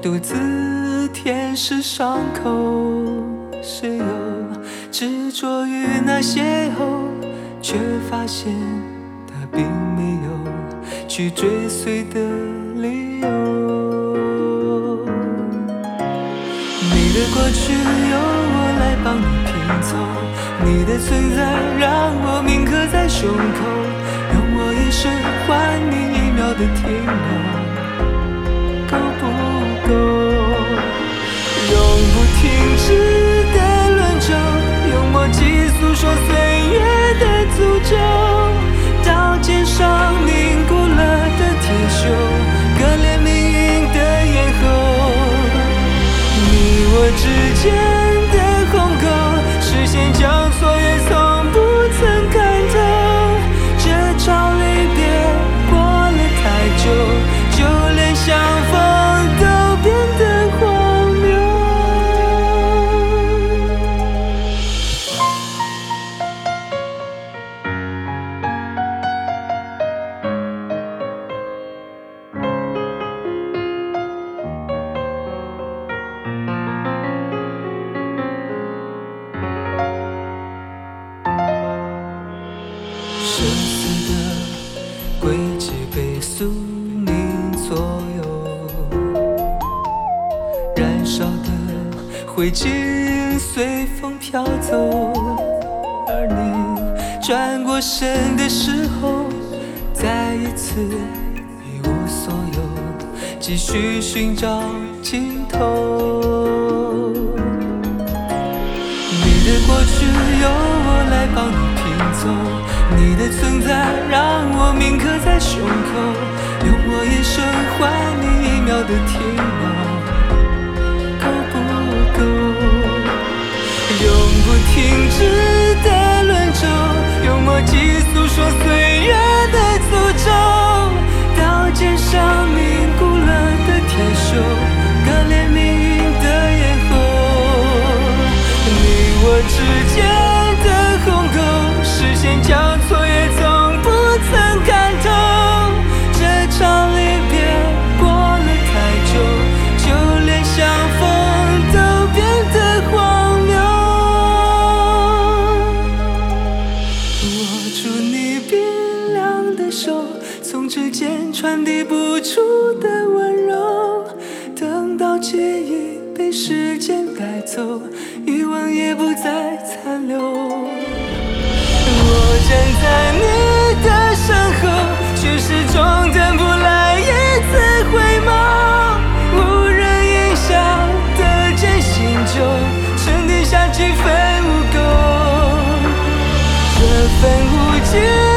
独自舔舐伤口。谁又执着于那邂逅，却发现他并没有去追随的理由。你的过去由我来帮你拼凑，你的存在让我铭刻在胸口，用我一生换你一秒的停留，够不够？永不停止的轮轴，用墨迹诉说岁月的诅咒，刀尖上凝固了的铁锈，割裂命运的咽喉。你我之间生死的轨迹被宿命左右，燃烧的灰烬随风飘走，而你转过身的时候，再一次一无所有，继续寻找尽头。你的过去由我来帮你拼凑，你的存在让我铭刻在胸口，用我一生换你一秒的停留，够不够？永不停止手从指尖传递不出的温柔等到记忆被时间带走欲望也不再残留。我站在你的身后却始终等不来一次回眸无人应笑的真心就沉淀下几分无垢这份无尽